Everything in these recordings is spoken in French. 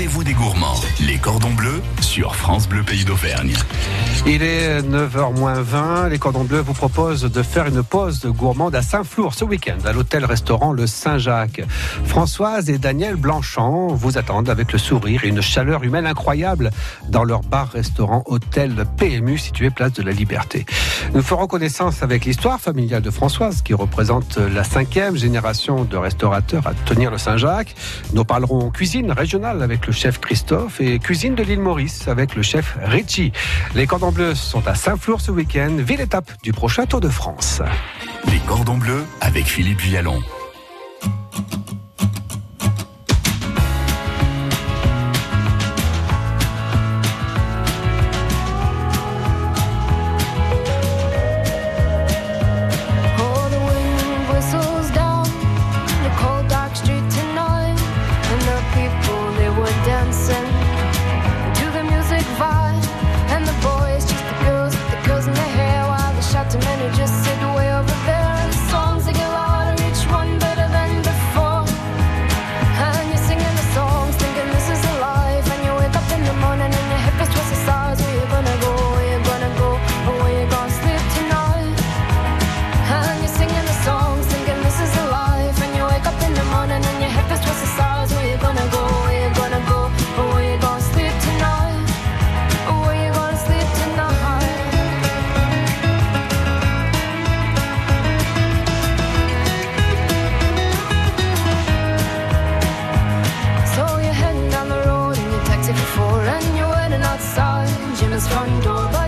rendez-vous des gourmands. Les cordons bleus sur France Bleu Pays d'Auvergne. Il est 9h20. Les cordons bleus vous proposent de faire une pause gourmande à Saint-Flour ce week-end à l'hôtel-restaurant Le Saint-Jacques. Françoise et Daniel Blanchant vous attendent avec le sourire et une chaleur humaine incroyable dans leur bar-restaurant hôtel PMU situé place de la Liberté. Nous ferons connaissance avec l'histoire familiale de Françoise qui représente la cinquième génération de restaurateurs à tenir le Saint-Jacques. Nous parlerons cuisine régionale avec le chef Christophe et cuisine de l'île Maurice avec le chef Richie. Les cordons bleus sont à Saint-Flour ce week-end, ville étape du prochain Tour de France. Les cordons bleus avec Philippe Vialon. Front door,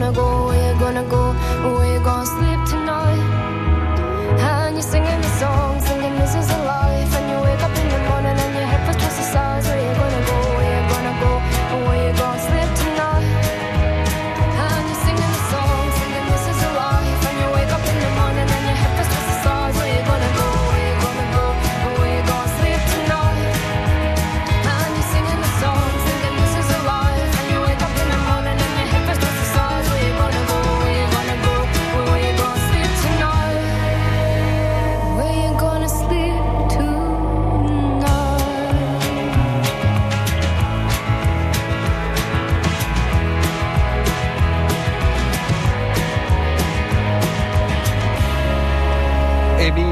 gonna go? Where you gonna go? Where sleep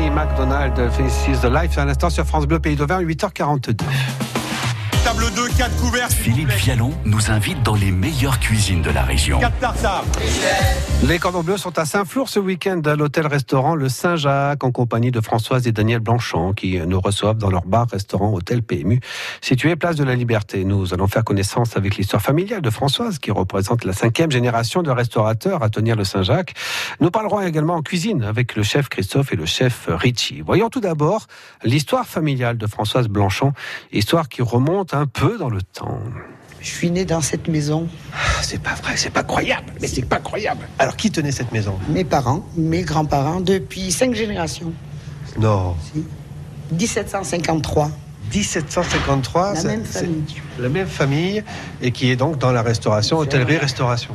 Amy McDonald, is the Life, à l'instant sur France Bleu Pays d'Auvergne, 8h42. Table 2, 4 couverts. Philippe. Vialon nous invite dans les meilleures cuisines de la région. 4 tartares. Les cordons bleus sont à Saint-Flour ce week-end à l'hôtel-restaurant Le Saint-Jacques en compagnie de Françoise et Daniel Blanchant qui nous reçoivent dans leur bar-restaurant Hôtel PMU situé place de la Liberté. Nous allons faire connaissance avec l'histoire familiale de Françoise qui représente la cinquième génération de restaurateurs à tenir le Saint-Jacques. Nous parlerons également en cuisine avec le chef Christophe et le chef Richie. Voyons tout d'abord l'histoire familiale de Françoise Blanchant, histoire qui remonte un peu dans le temps. Je suis né dans cette maison. C'est pas vrai, c'est pas croyable, mais c'est pas croyable. Alors qui tenait cette maison? Mes parents, mes grands-parents, depuis cinq générations. Non. 1753. 1753, La même famille. La même famille, et qui est donc dans la restauration, hôtellerie-restauration.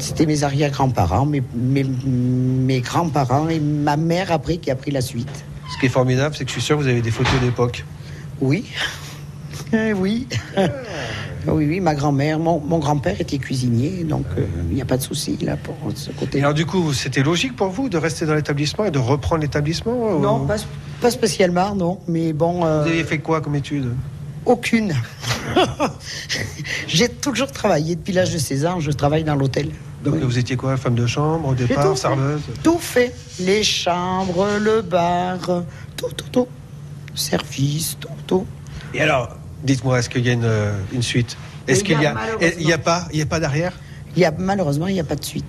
C'était mes arrière-grands-parents, mes, mes, mes grands-parents et ma mère après qui a pris la suite. Ce qui est formidable, c'est que je suis sûr que vous avez des photos d'époque. Oui. Eh oui. oui, oui, ma grand-mère, mon, mon grand-père était cuisinier, donc euh, il n'y a pas de souci là pour ce côté. alors du coup, c'était logique pour vous de rester dans l'établissement et de reprendre l'établissement ou- Non, pas, pas spécialement, non. Mais bon, euh, Vous aviez fait quoi comme études Aucune. J'ai toujours travaillé. Depuis l'âge de 16 ans, je travaille dans l'hôtel. Donc Oui. vous étiez quoi, femme de chambre au départ, tout fait. serveuse? Tout fait. Les chambres, le bar, tout, tout, tout. Service, tout, tout. Et alors, dites-moi, est-ce qu'il y a une, euh, une suite Est-ce qu'il y a y a pas, il y a pas d'arrière? Il y a, malheureusement, il n'y a pas de suite.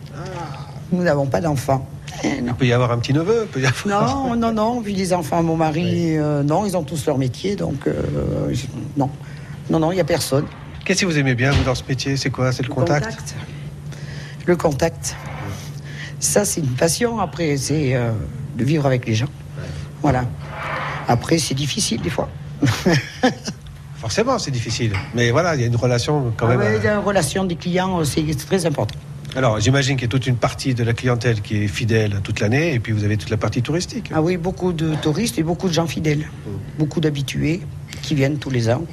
Nous n'avons pas d'enfants. Eh. Il peut y avoir un petit neveu, il peut y avoir. Non, non, non. Vu les enfants, mon mari, euh, non, ils ont tous leur métier, donc euh, non. Non, non, il n'y a personne. Qu'est-ce que vous aimez bien vous dans ce métier? C'est quoi? C'est le, contact, Le contact. Ça, c'est une passion. Après, c'est euh, de vivre avec les gens. Voilà. Après, c'est difficile des fois. Forcément, c'est difficile. Mais voilà, il y a une relation quand Ah même. ouais, euh, la relation des clients, euh, c'est très important. Alors, j'imagine qu'il y a toute une partie de la clientèle qui est fidèle toute l'année, et puis vous avez toute la partie touristique. Ah oui, beaucoup de touristes et beaucoup de gens fidèles. Beaucoup d'habitués qui viennent tous les ans.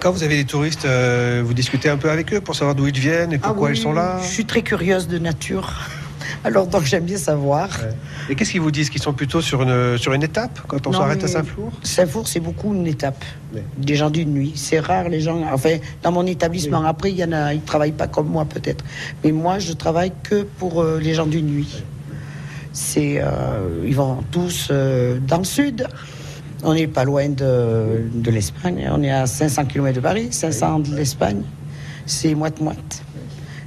Quand, vous avez des touristes, euh, vous discutez un peu avec eux pour savoir d'où ils viennent et pourquoi Ah oui, ils sont là Je suis très curieuse de nature. Alors donc j'aime bien savoir. Ouais. Et qu'est-ce qu'ils vous disent Qu'ils sont plutôt sur une, sur une étape quand on s'arrête à Saint-Flour? Saint-Four, c'est beaucoup une étape. Ouais. Des gens d'une nuit. C'est rare les gens. Enfin, dans mon établissement. Après, il y en a, ils travaillent pas comme moi peut-être. Mais moi, je travaille que pour euh, les gens d'une nuit. C'est, euh, ils vont tous euh, dans le sud. On n'est pas loin de, de l'Espagne. On est à 500 km de Paris, 500 de l'Espagne. C'est moite-moite.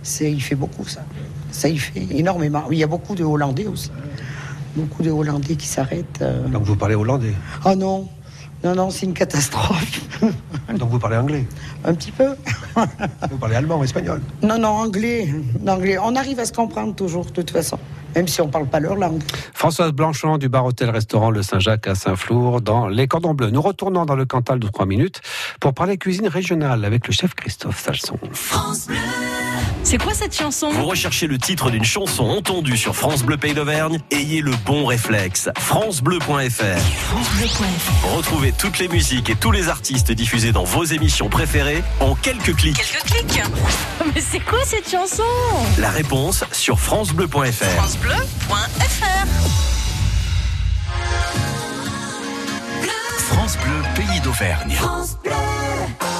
C'est, il fait beaucoup ça. Ça, il fait énormément. Il y a beaucoup de Hollandais aussi. Beaucoup de Hollandais qui s'arrêtent. euh. Donc vous parlez hollandais? Oh non, non, non, c'est une catastrophe. Donc vous parlez anglais? Un petit peu. Vous parlez allemand ou espagnol? Non, non, anglais. anglais. On arrive à se comprendre toujours, de toute façon, même si on parle pas leur langue. Françoise Blanchon du bar hôtel restaurant Le Saint-Jacques à Saint-Flour dans les Cordons Bleus. Nous retournons dans le Cantal de 3 minutes pour parler cuisine régionale avec le chef Christophe Salson. C'est quoi cette chanson? Vous recherchez le titre d'une chanson entendue sur France Bleu Pays d'Auvergne? Ayez le bon réflexe. francebleu.fr FranceBleu.fr. Retrouvez toutes les musiques et tous les artistes diffusés dans vos émissions préférées en quelques clics. Quelques clics. Mais c'est quoi cette chanson? La réponse sur francebleu.fr. FranceBleu.fr. France Bleu, pays d'Auvergne. angels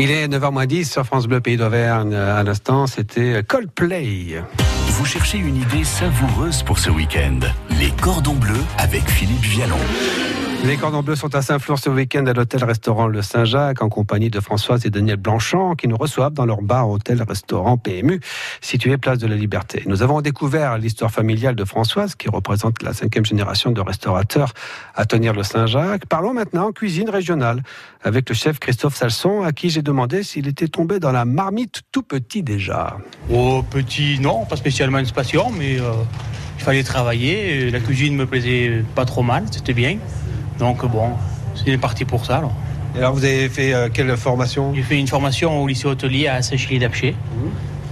Il est 9h10 sur France Bleu Pays d'Auvergne. À l'instant, c'était Coldplay. Vous cherchez une idée savoureuse pour ce week-end Les cordons bleus avec Philippe Vialon. Les cordons bleus sont à Saint-Flour ce week-end à l'hôtel-restaurant Le Saint-Jacques en compagnie de Françoise et Daniel Blanchant qui nous reçoivent dans leur bar hôtel-restaurant PMU situé place de la Liberté. Nous avons découvert l'histoire familiale de Françoise qui représente la cinquième génération de restaurateurs à tenir le Saint-Jacques. Parlons maintenant cuisine régionale avec le chef Christophe Salson à qui j'ai demandé s'il était tombé dans la marmite tout petit déjà. Oh, petit, non, pas spécialement une passion, mais euh, il fallait travailler. La cuisine me plaisait pas trop mal, c'était bien. Donc bon, c'est parti pour ça. Alors. Et alors vous avez fait euh, quelle formation? J'ai fait une formation au lycée hôtelier à Saint-Chili-d'Apcher,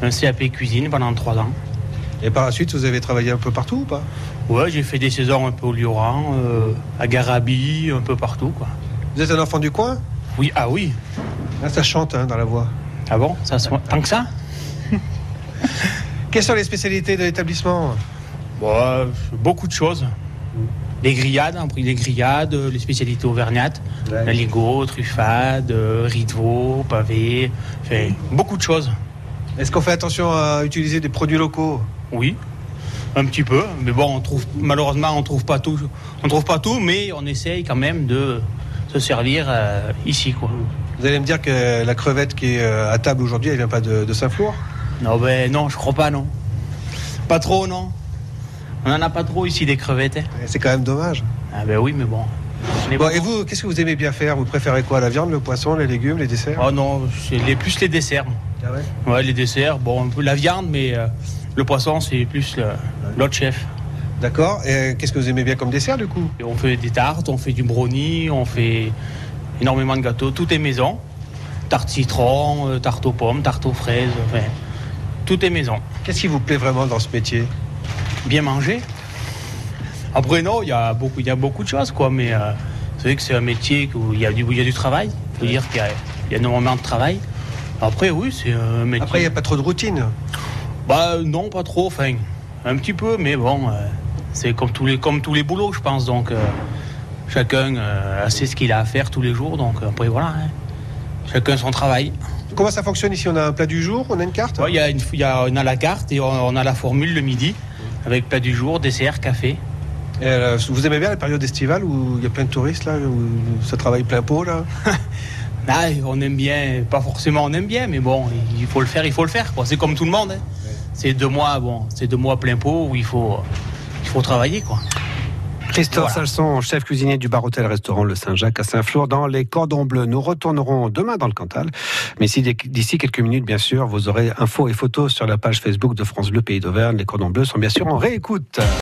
un CAP cuisine pendant trois ans. Et par la suite, vous avez travaillé un peu partout ou pas? Ouais, j'ai fait des saisons un peu au Lioran, euh, à Garabi, un peu partout. Quoi. Vous êtes un enfant du coin? Oui, ah oui. Là, ça chante hein, dans la voix. Ah bon? Ça, se- Tant que ça? Quelles sont les spécialités de l'établissement? Bon, euh, beaucoup de choses. Les grillades, les grillades, les spécialités auvergnates, Ouais. la ligo, truffade, euh, veau, pavé, enfin, beaucoup de choses. Est-ce qu'on fait attention à utiliser des produits locaux? Oui, un petit peu, mais bon, on trouve malheureusement on trouve pas tout, on trouve pas tout, mais on essaye quand même de se servir euh, ici quoi. Vous allez me dire que la crevette qui est euh, à table aujourd'hui, elle vient pas de, de Saint-Flour? Non ben non, je crois pas non, pas trop non. On en a pas trop ici des crevettes. hein. C'est quand même dommage. Ah ben oui, mais bon. Et vous, qu'est-ce que vous aimez bien faire? Vous préférez quoi? La viande, le poisson, les légumes, les desserts? Oh non, c'est les, plus les desserts. Ah ouais? Ouais, les desserts, bon, la viande, mais euh, le poisson, c'est plus le- l'autre chef. D'accord. Et qu'est-ce que vous aimez bien comme dessert du coup? Et on fait des tartes, on fait du brownie, on fait énormément de gâteaux, tout est maison. Tarte citron, euh, tarte aux pommes, tarte aux fraises, enfin, tout est maison. Qu'est-ce qui vous plaît vraiment dans ce métier? Bien manger. Après, non, il y a beaucoup, il y a beaucoup de choses, quoi, mais euh, c'est vrai que c'est un métier où il y a du, il y a du travail. Il faut dire qu'il y y a énormément de travail. Après, oui, c'est un métier. Après, il n'y a pas trop de routine. Bah non, pas trop, enfin, un petit peu, mais bon, euh, c'est comme tous les comme tous les boulots, je pense. Donc euh, chacun euh, sait ce qu'il a à faire tous les jours. Donc après voilà, hein. chacun son travail. Comment ça fonctionne ici? On a un plat du jour, on a une carte? Ouais, Il y a une, il y a, on a la carte et on, on a la formule le midi avec plat du jour, dessert, café. Et, euh, Vous aimez bien la période estivale où il y a plein de touristes là, où ça travaille plein pot là Ah, on aime bien, pas forcément on aime bien, mais bon, il faut le faire, il faut le faire. quoi. C'est comme tout le monde. hein. C'est deux mois, bon, c'est deux mois plein pot où il faut, il faut travailler quoi. Christophe Voilà. Salson, chef cuisinier du bar hôtel restaurant Le Saint-Jacques à Saint-Flour dans les cordons bleus. Nous retournerons demain dans le Cantal. Mais si d'ici quelques minutes, bien sûr, vous aurez infos et photos sur la page Facebook de France Bleu Pays d'Auvergne. Les cordons bleus sont bien sûr en réécoute.